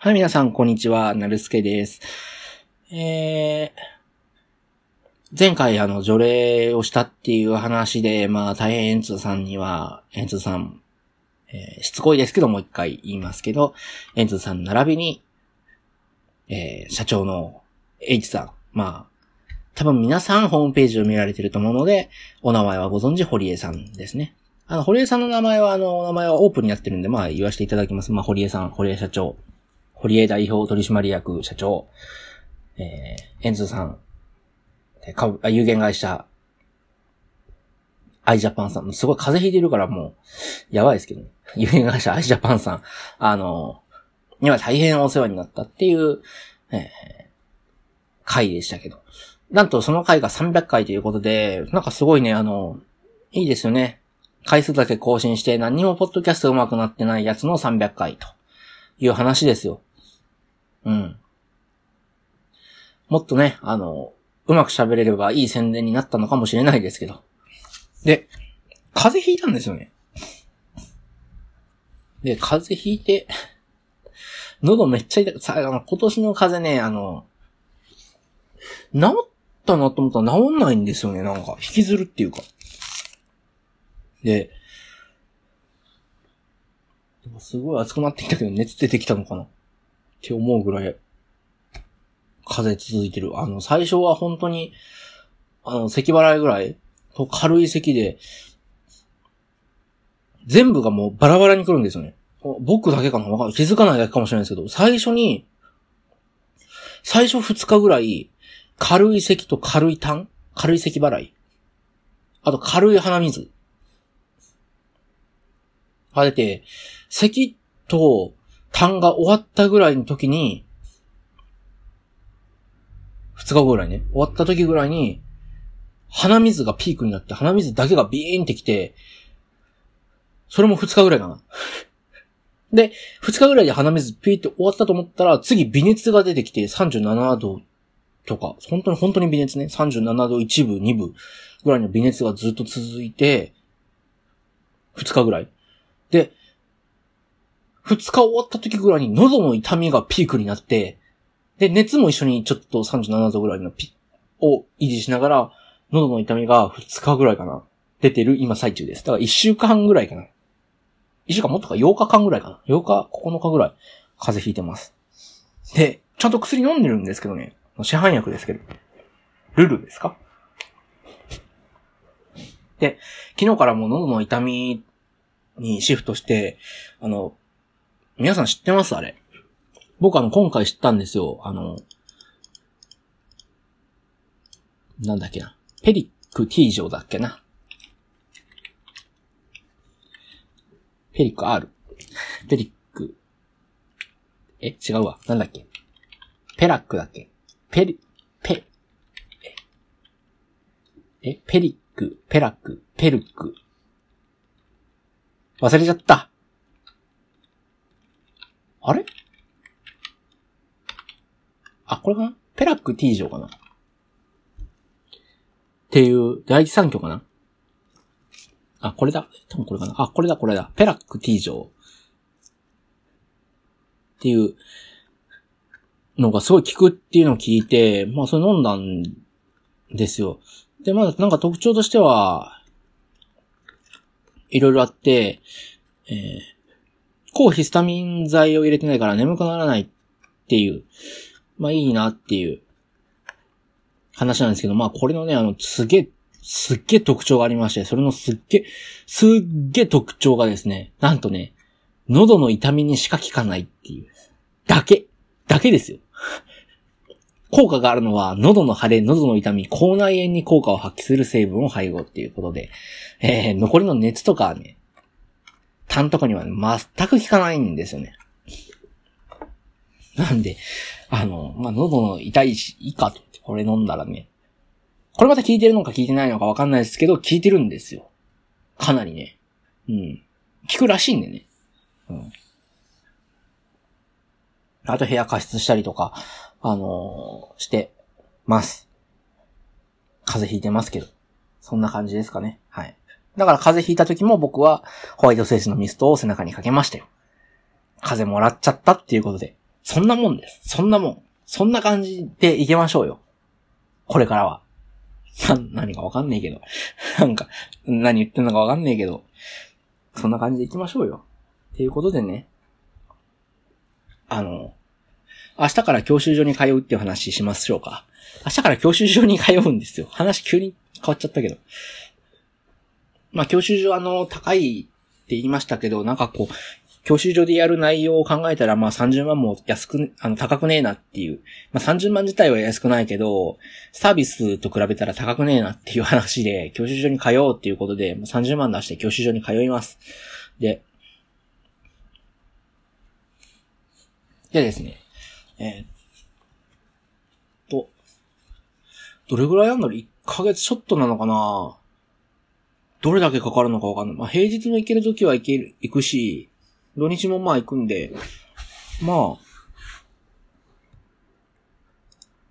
はい、皆さん、こんにちは。なるすけです。えー、前回、あの、除霊をしたっていう話で、まあ、大変エンツーさんには、エンツーさん、えーしつこいですけど、もう一回言いますけど、エンツーさん並びに、えー社長の H さん、まあ、多分皆さんホームページを見られてると思うので、お名前はご存知、堀江さんですね。あの、堀江さんの名前は、あの、お名前はオープンになってるんで、まあ、言わせていただきます。まあ、堀江さん、堀江社長、堀江代表取締役社長、えー、エンズさん、株あ有限会社、アイジャパンさん、すごい風邪ひいてるからもう、やばいですけどね。有限会社アイジャパンさん、あの、には大変お世話になったっていう、えー、回でしたけど。なんとその回が300回ということで、なんかすごいね、あの、いいですよね。回数だけ更新して何にもポッドキャスト上手くなってないやつの300回という話ですよ。うん。もっとね、あの、うまく喋れればいい宣伝になったのかもしれないですけど。で、風邪ひいたんですよね。で、風邪ひいて、喉めっちゃ痛い。さ、あの、今年の風邪ね、あの、治ったなと思ったら治んないんですよね、なんか。引きずるっていうか。で、すごい暑くなってきたけど熱出てきたのかなって思うぐらい、風続いてる。あの、最初は本当に、あの、咳払いぐらい軽い咳で、全部がもうバラバラに来るんですよね。僕だけかなわかんない。気づかないだけかもしれないですけど、最初に、最初2日ぐらい、軽い咳と軽い痰軽い咳払い。あと軽い鼻水。が出て、咳と痰が終わったぐらいの時に、2日後ぐらいね、終わった時ぐらいに、鼻水がピークになって、鼻水だけがビーンってきて、それも2日ぐらいかな。で、2日ぐらいで鼻水ピーって終わったと思ったら、次微熱が出てきて37度とか、本当に本当に微熱ね、37度1分、2分ぐらいの微熱がずっと続いて、2日ぐらい。で、2日終わった時ぐらいに喉の痛みがピークになって、で、熱も一緒にちょっと37度ぐらいのピを維持しながら、喉の痛みが2日ぐらいかな。出てる今最中です。だから1週間ぐらいかな。1週間もっとか8日間ぐらいかな。8日、9日ぐらい風邪ひいてます。で、ちゃんと薬飲んでるんですけどね。市販薬ですけど。ルルですか？で、昨日からもう喉の痛みにシフトして、あの、皆さん知ってます？あれ。僕あの、今回知ったんですよ。あの、なんだっけな。ペリック T 錠だっけな。ペリック R。ペリック。え？違うわ。なんだっけ？ペラックだっけ？ペリ、ペ、え、ペリック、ペラック、ペルック。忘れちゃった。あれ？あ、これかな？ペラック T 錠かな？っていう、第一三挙かな？あ、これだ。多分これかな？あ、これだ、これだ。ペラック T 錠。っていうのがすごい効くっていうのを聞いて、まあそれ飲んだんですよ。で、まだなんか特徴としては、いろいろあって、えー、抗ヒスタミン剤を入れてないから眠くならないっていう、まあいいなっていう話なんですけど、まあこれのね、あの、すげえ、すっげえ特徴がありまして、それのすっげえ、すっげえ特徴がですね、なんとね、喉の痛みにしか効かないっていう。だけ。だけですよ。効果があるのは、喉の腫れ、喉の痛み、口内炎に効果を発揮する成分を配合っていうことで、えー、残りの熱とかはね、痰とかには全く効かないんですよね。なんで、あの、まあ、喉の痛いし、いいかと。これ飲んだらね。これまた効いてるのか効いてないのかわかんないですけど、効いてるんですよ。かなりね。うん。効くらしいんでね。うん。あと部屋加湿したりとか、あのーしてます。風邪ひいてますけど。そんな感じですかね。はい。だから風邪ひいた時も僕はホワイトセースのミストを背中にかけましたよ。風邪もらっちゃったっていうことで。そんなもんです。そんなもん。そんな感じでいけましょうよ。これからは。な、何かわかんねえけど。なんか、何言ってんのかわかんねえけど。そんな感じでいきましょうよ。っていうことでね。あの、明日から教習所に通うっていう話しましょうか。明日から教習所に通うんですよ。話急に変わっちゃったけど。まあ、教習所あの、高いって言いましたけど、なんかこう、教習所でやる内容を考えたら、まあ30万も安く、あの、高くねえなっていう。まあ30万自体は安くないけど、サービスと比べたら高くねえなっていう話で、教習所に通うっていうことで、30万出して教習所に通います。で、でですね、えー、っと、どれぐらいあんの ?1 ヶ月ちょっとなのかな？どれだけかかるのかわかんない。まあ、平日も行けるときは行ける、行くし、土日もまあ行くんで、まあ、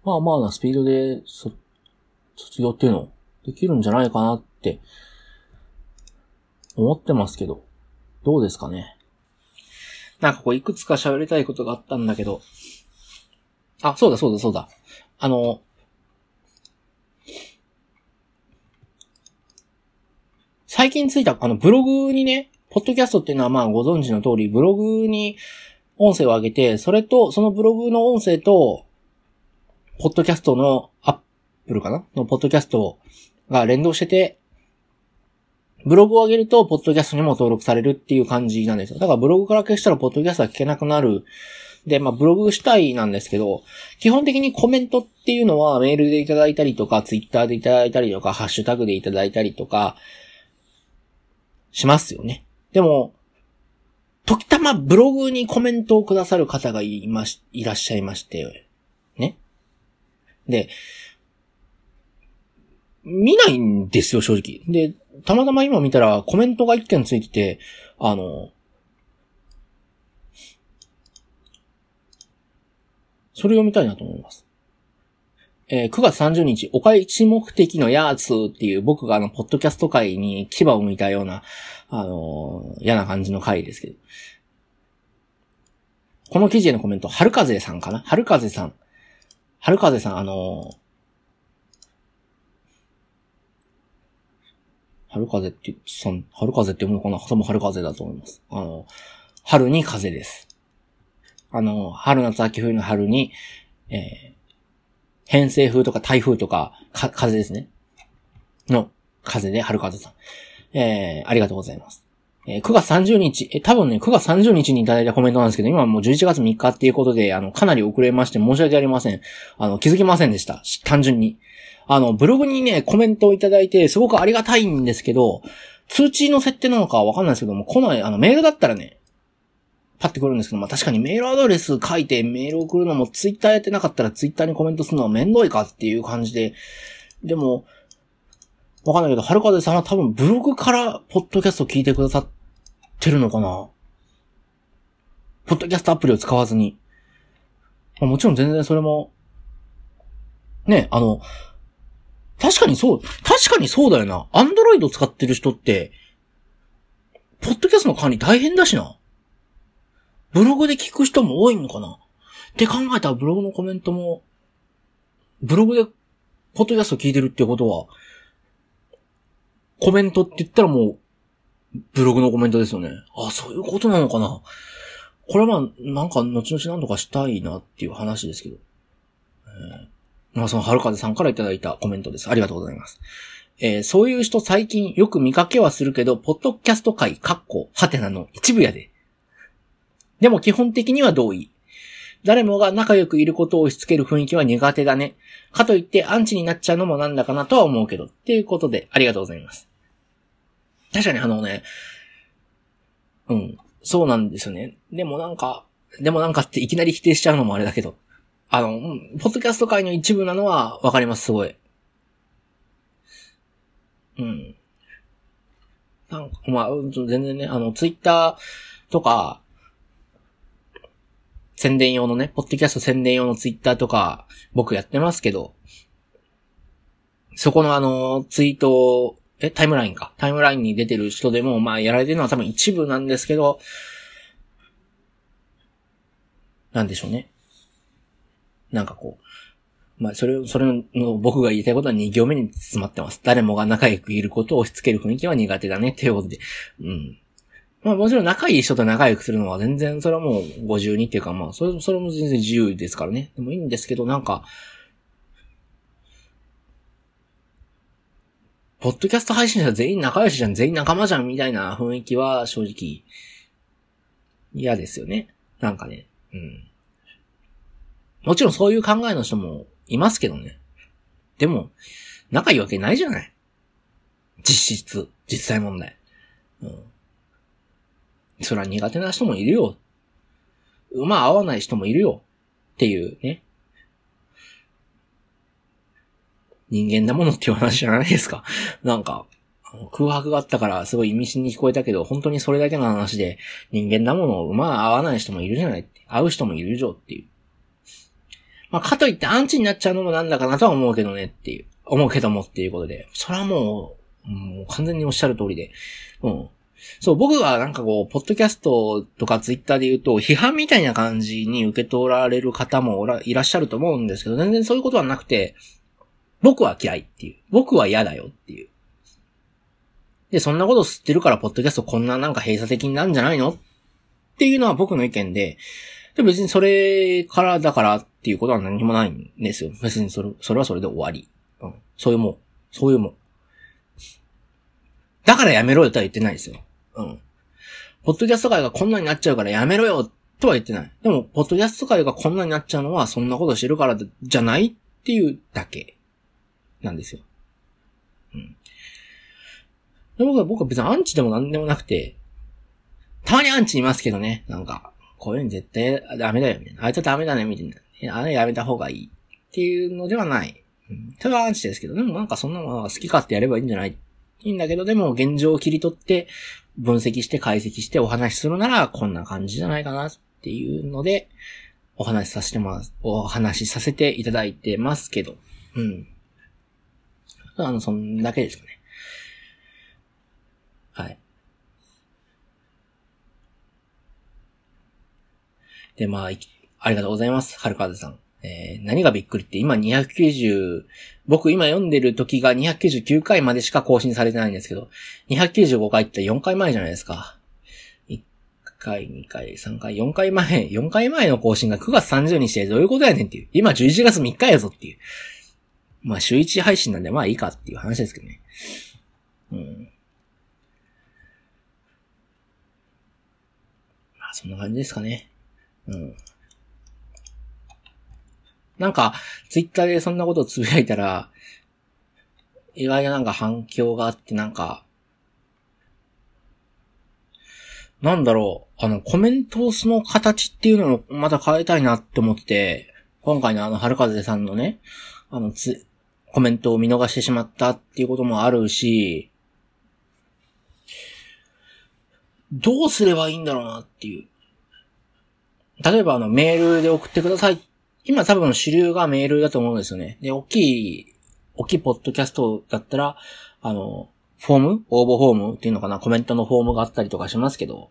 まあまあなスピードで、そ、卒業っていうの、できるんじゃないかなって、思ってますけど、どうですかね？なんかこう、いくつか喋りたいことがあったんだけど、あ、そうだそうだそうだ。あの、最近ついた、あの、ブログにね、ポッドキャストっていうのはまあご存知の通り、ブログに音声を上げて、それと、そのブログの音声と、ポッドキャストのアップルかな？のポッドキャストが連動してて、ブログを上げると、ポッドキャストにも登録されるっていう感じなんですよ。だからブログから消したら、ポッドキャストは聞けなくなる。で、まあ、ブログしたいなんですけど、基本的にコメントっていうのはメールでいただいたりとか、ツイッターでいただいたりとか、ハッシュタグでいただいたりとか、しますよね。でも、時たまブログにコメントをくださる方がいまし、いらっしゃいまして、ね。で、見ないんですよ、正直。で、たまたま今見たらコメントが一件ついてて、あの、それを見たいなと思います。えー、9月30日、お返し目的のやつっていう僕があの、ポッドキャスト界に牙を向いたような、あのー、嫌な感じの回ですけど。この記事へのコメント、春風さんかな？春風さん。春風さん、あのー、春風って、さん、春風って読むのかな？多分春風だと思います。あの、春に風です。あの、春夏秋冬の春に、えー、偏西風とか台風とか、か、風ですね。の、風で、春風さん。えー、ありがとうございます。えー、9月30日、え、多分ね、9月30日にいただいたコメントなんですけど、今もう11月3日っていうことで、あの、かなり遅れまして申し訳ありません。あの、気づきませんでした。単純に。あの、ブログにね、コメントをいただいて、すごくありがたいんですけど、通知の設定なのかわかんないですけども、来ない、あの、メールだったらね、パッてくるんですけど、まあ確かにメールアドレス書いてメール送るのもツイッターやってなかったらツイッターにコメントするのはめんどいかっていう感じで、でも、わかんないけど、はるかぜさんは多分ブログからポッドキャスト聞いてくださってるのかなポッドキャストアプリを使わずに。まあ、もちろん全然それも、ね、あの、確かにそう、確かにそうだよな。アンドロイド使ってる人って、ポッドキャストの管理大変だしな。ブログで聞く人も多いのかな？って考えたらブログのコメントも、ブログで、ポッドキャスト聞いてるってことは、コメントって言ったらもう、ブログのコメントですよね。あ、そういうことなのかな？これはまあ、なんか、後々何とかしたいなっていう話ですけど。えー、まあ、その、はるかぜさんからいただいたコメントです。ありがとうございます。えー、そういう人最近よく見かけはするけど、ポッドキャスト界、カッコ、ハテナの一部やで。でも基本的には同意。誰もが仲良くいることを押し付ける雰囲気は苦手だね。かといってアンチになっちゃうのもなんだかなとは思うけど。っていうことで、ありがとうございます。確かにあのね、うん、そうなんですよね。でもなんか、でもなんかっていきなり否定しちゃうのもあれだけど。あの、ポッドキャスト界の一部なのはわかります、すごい。うん。なんか、まあ、全然ね、あの、ツイッターとか、宣伝用のね、ポッドキャスト宣伝用のツイッターとか、僕やってますけど、そこのあの、ツイートえ、タイムラインか？タイムラインに出てる人でも、まあ、やられてるのは多分一部なんですけど、なんでしょうね。なんかこう、まあ、それ、それの僕が言いたいことは2行目に詰まってます。誰もが仲良くいることを押し付ける雰囲気は苦手だね、っていうことで。うん。まあもちろん仲いい人と仲良くするのは全然、それはもう52っていうかまあ、それ、それも全然自由ですからね。でもいいんですけど、なんか、ポッドキャスト配信者全員仲良しじゃん、全員仲間じゃん、みたいな雰囲気は正直、嫌ですよね。なんかね。うん。もちろんそういう考えの人もいますけどね。でも、仲いいわけないじゃない。実質、実際問題。うん。それは苦手な人もいるよ。馬合わない人もいるよ。っていうね。人間なものっていう話じゃないですか。なんか、空白があったからすごい意味深に聞こえたけど、本当にそれだけの話で、人間なものを馬合わない人もいるじゃないって。会う人もいるじゃっていう。まあ、かといってアンチになっちゃうのもなんだかなとは思うけどねっていう。思うけどもっていうことで。それはもう、もう完全におっしゃる通りで。うん。そう、僕はなんかこう、ポッドキャストとかツイッターで言うと、批判みたいな感じに受け取られる方もいらっしゃると思うんですけど、全然そういうことはなくて、僕は嫌いっていう。僕は嫌だよっていう。で、そんなこと知ってるから、ポッドキャストこんななんか閉鎖的になるんじゃないのっていうのは僕の意見で、で別にそれからだからっていうことは何もないんですよ。別にそれ、それはそれで終わり。うん。そういうもん。そういうもん。だからやめろよとは言ってないですよ。うん。ポッドキャスト界がこんなになっちゃうからやめろよとは言ってない。でも、ポッドキャスト界がこんなになっちゃうのはそんなことしてるからじゃないっていうだけなんですよ。うん。で僕は、僕は別にアンチでもなんでもなくて、たまにアンチいますけどね、なんか、こういうの絶対ダメだよ、みたいな。あいつはダメだね、みたいな。あれやめた方がいい。っていうのではない。うん。それはアンチですけど、でもなんかそんなのは好き勝手やればいいんじゃないいいんだけど、でも現状を切り取って、分析して解析してお話しするなら、こんな感じじゃないかなっていうので、お話しさせてます、お話しさせていただいてますけど、うん。あの、そんだけですかね。はい。で、まあ、ありがとうございます。はるかずさん。えー、何がびっくりって今290、僕今読んでる時が299回までしか更新されてないんですけど、295回って4回前じゃないですか。1回、2回、3回、4回前、4回前の更新が9月30日でどういうことやねんっていう。今11月3日やぞっていう。まあ週1配信なんでまあいいかっていう話ですけどね。うん。まあそんな感じですかね。うん。なんか、ツイッターでそんなことをつぶやいたら、意外ななんか反響があってなんか、なんだろう、あの、コメントをその形っていうのをまた変えたいなって思って、今回のあの、春風さんのね、あの、つ、コメントを見逃してしまったっていうこともあるし、どうすればいいんだろうなっていう。例えばあの、メールで送ってくださいっ今多分主流がメールだと思うんですよね。で、大きい、大きいポッドキャストだったら、あの、フォーム応募フォームっていうのかなコメントのフォームがあったりとかしますけど、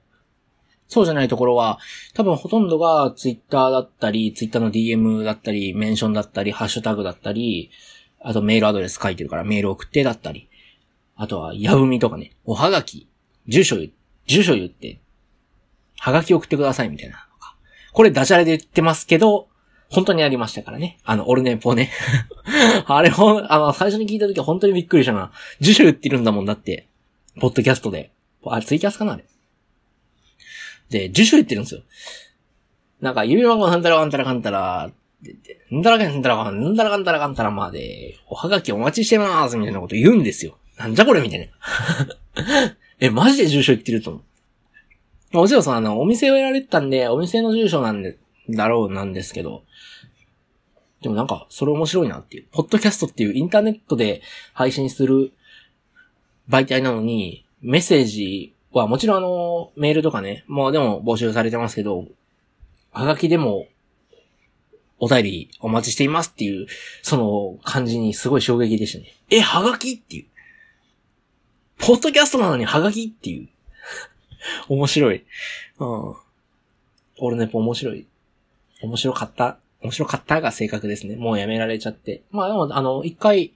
そうじゃないところは、多分ほとんどがツイッターだったり、ツイッターの DM だったり、メンションだったり、ハッシュタグだったり、あとメールアドレス書いてるからメール送ってだったり、あとは、ヤブミとかね、おはがき、住所言、住所言って、はがき送ってくださいみたいな。これダジャレで言ってますけど、本当にありましたからね。あの、オルネポね。あれほん、あの、最初に聞いた時は本当にびっくりしたな。住所言ってるんだもんだって。ポッドキャストで。あれ、ツイキャスかなあれ。で、住所言ってるんですよ。なんか、指輪がなんたらかんたらかんたら、なんたらかんたらかん、んたらかんたらかんたらまで、おはがきお待ちしてます、みたいなこと言うんですよ。なんじゃこれみたいな。え、マジで住所言ってると思う。もちろんその、あの、お店をやられてたんで、お店の住所なんで、だろうなんですけど、でもなんか、それ面白いなっていう。ポッドキャストっていうインターネットで配信する媒体なのに、メッセージはもちろんあの、メールとかね、もうでも募集されてますけど、はがきでも、お便りお待ちしていますっていう、その感じにすごい衝撃でしたね。え、はがきっていう？ポッドキャストなのにはがきっていう。面白い。うん。オルネポ面白い。面白かった。面白かったが正確ですね。もうやめられちゃって。まあでも、あの、一回、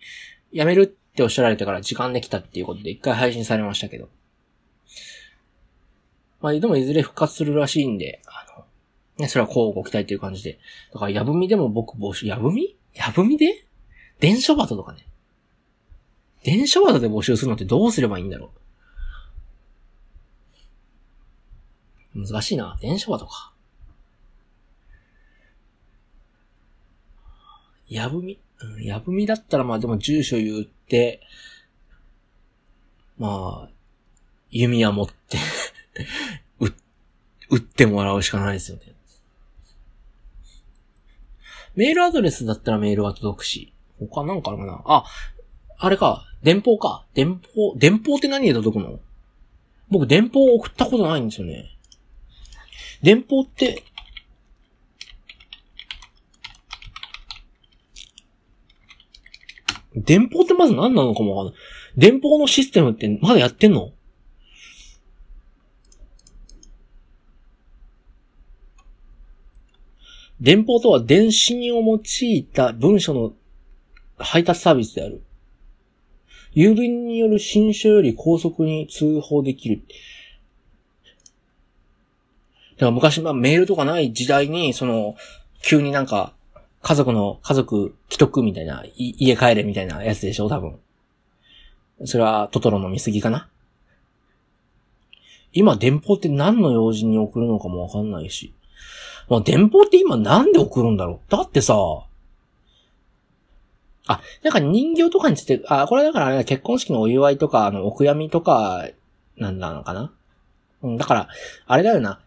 やめるっておっしゃられてから時間できたっていうことで一回配信されましたけど。まあ、でもいずれ復活するらしいんで、あの、ね、それはこうご期待っていう感じで。だから、やぶみでも僕募集、やぶみ？やぶみで？電書バトとかね。電書バトで募集するのってどうすればいいんだろう難しいな。電書バトか。やぶみ、うん、やぶみだったらまあでも住所言って、まあ、弓矢持って う、撃ってもらうしかないですよね。メールアドレスだったらメールは届くし、他なんかあるかな？あ、あれか、電報か。電報、電報って何で届くの？僕電報送ったことないんですよね。電報って、電報ってまず何なのかもわかんない。電報のシステムってまだやってんの？電報とは電信を用いた文書の配達サービスである。郵便による新書より高速に通報できる。だから昔、まあメールとかない時代に、その、急になんか、家族の、家族既得みたいな、家帰れみたいなやつでしょ、多分。それはトトロの見過ぎかな？今、電報って何の用心に送るのかもわかんないし。まあ、電報って今なんで送るんだろう？だってさ、あ、なんか人形とかについて、あ、これだからね、結婚式のお祝いとか、あの、お悔やみとか、なんなのかな？うん、だから、あれだよな。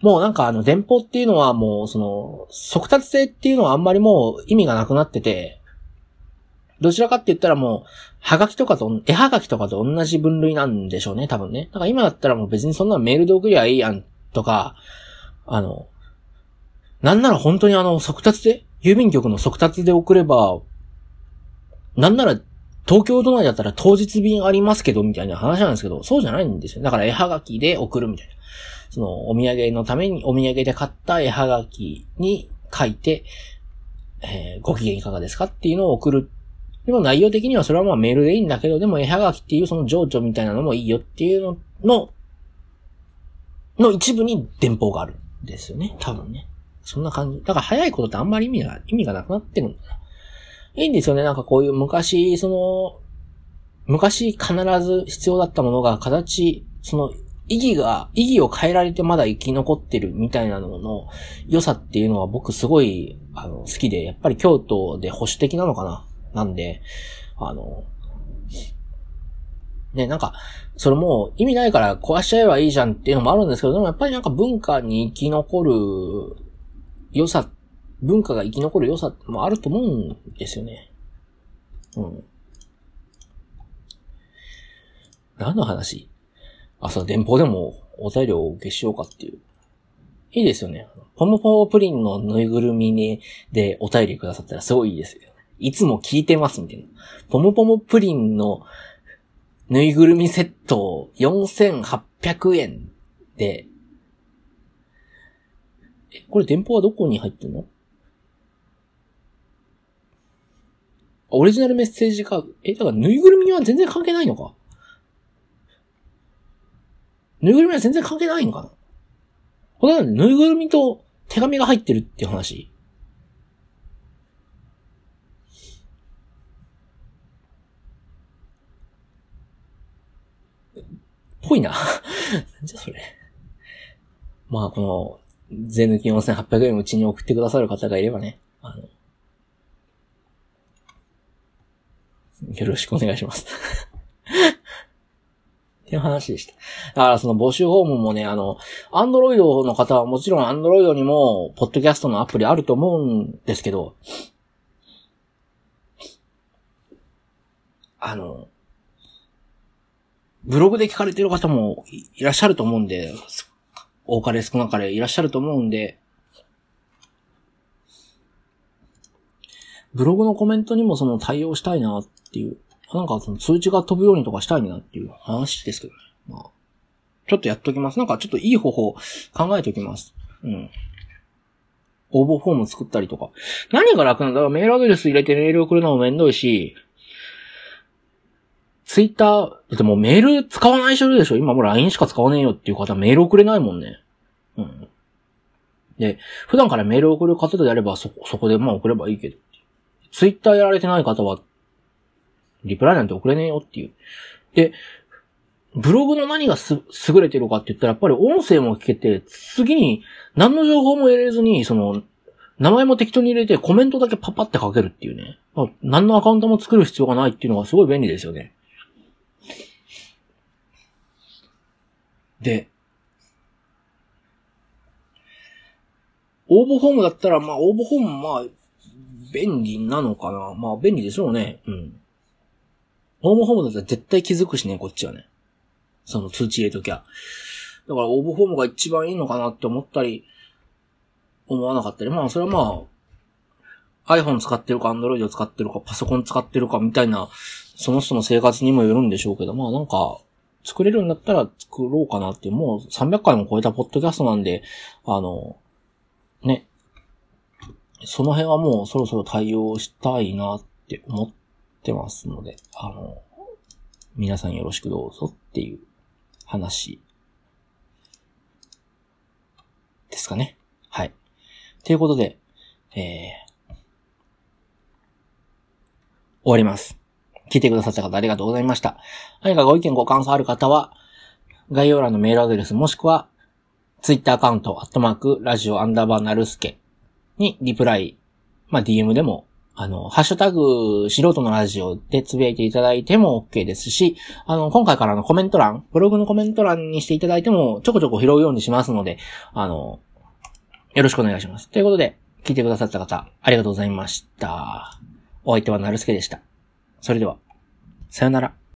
もうなんかあの、電報っていうのはもう、その、速達性っていうのはあんまりもう意味がなくなってて、どちらかって言ったらもう、はがきとかと、絵はがきとかと同じ分類なんでしょうね、多分ね。だから今だったらもう別にそんなメールで送りゃいいやん、とか、あの、なんなら本当にあの、速達で、郵便局の速達で送れば、なんなら、東京都内だったら当日便ありますけど、みたいな話なんですけど、そうじゃないんですよ。だから絵はがきで送るみたいな。その、お土産のために、お土産で買った絵はがきに書いて、えー、ご機嫌いかがですかっていうのを送る。でも内容的にはそれはまあメールでいいんだけど、でも絵はがきっていうその情緒みたいなのもいいよっていうのの、の一部に電報があるんですよね。多分ね。そんな感じ。だから早いことってあんまり意味が、意味がなくなってるんだな。いいんですよね。なんかこういう昔、その、昔必ず必要だったものが形、その意義が、意義を変えられてまだ生き残ってるみたいなのの良さっていうのは僕すごい、あの、好きで、やっぱり京都で保守的なのかな？なんで、あの、ね、なんか、それも意味ないから壊しちゃえばいいじゃんっていうのもあるんですけど、でもやっぱりなんか文化に生き残る良さ、文化が生き残る良さもあると思うんですよね。うん。何の話？あ、そう、電報でもお便りをお受けしようかっていう。いいですよね。ポムポムプリンのぬいぐるみに、でお便りくださったらすごいいいですよ。いつも聞いてますみたいな。ポムポムプリンのぬいぐるみセット4800円で、え、これ電報はどこに入ってんの？オリジナルメッセージカード。え、だからぬいぐるみは全然関係ないのか？ぬいぐるみは全然関係ないんかな？これはぬいぐるみと手紙が入ってるっていう話ぽいな。なんじゃそれ。まあ、この、税抜き4800円うちに送ってくださる方がいればね、あの、よろしくお願いしますっていう話でした。だからその募集フォームもね、あの、アンドロイドの方はもちろんアンドロイドにも、ポッドキャストのアプリあると思うんですけど、あの、ブログで聞かれてる方もいらっしゃると思うんで、多かれ少なかれいらっしゃると思うんで、ブログのコメントにもその対応したいなっていうなんかその通知が飛ぶようにとかしたいなっていう話ですけどね。まあ、ちょっとやっときます。なんかちょっといい方法考えておきます。うん。応募フォーム作ったりとか。何が楽なんだろうメールアドレス入れてメール送るのもめんどいし、ツイッター、だってもうメール使わない人いるでしょ今もう LINE しか使わねえよっていう方メール送れないもんね。うん。で、普段からメール送る方であればそ、そこでまあ送ればいいけど。ツイッターやられてない方は、リプライなんて送れねえよっていう。で、ブログの何がす、優れてるかって言ったら、やっぱり音声も聞けて、次に何の情報も入れずに、その、名前も適当に入れてコメントだけパパって書けるっていうね。何のアカウントも作る必要がないっていうのがすごい便利ですよね。で、応募フォームだったら、まあ応募フォームまあ、便利なのかな。まあ便利でしょうね。うん。応募フォームだったら絶対気づくしね、こっちはね。その通知入れときゃ。だから応募フォームが一番いいのかなって思ったり、思わなかったり。まあそれはまあ、iPhone 使ってるか Android 使ってるかパソコン使ってるかみたいな、その人の生活にもよるんでしょうけど、まあなんか、作れるんだったら作ろうかなって、もう300回も超えたポッドキャストなんで、あの、ね。その辺はもうそろそろ対応したいなって思っててますので、あの、皆さんよろしくどうぞっていう話ですかね。はい。ということで、えー、終わります。聞いてくださった方ありがとうございました。何かご意見ご感想ある方は、概要欄のメールアドレスもしくは、ツイッターアカウント、アットマーク、ラジオアンダーバーナルスケにリプライ、まあ、DM でも、あの、ハッシュタグ、素人のラジオでつぶやいていただいても OK ですし、あの、今回からのコメント欄、ブログのコメント欄にしていただいても、ちょこちょこ拾うようにしますので、あの、よろしくお願いします。ということで、聞いてくださった方、ありがとうございました。お相手はなるすけでした。それでは、さよなら。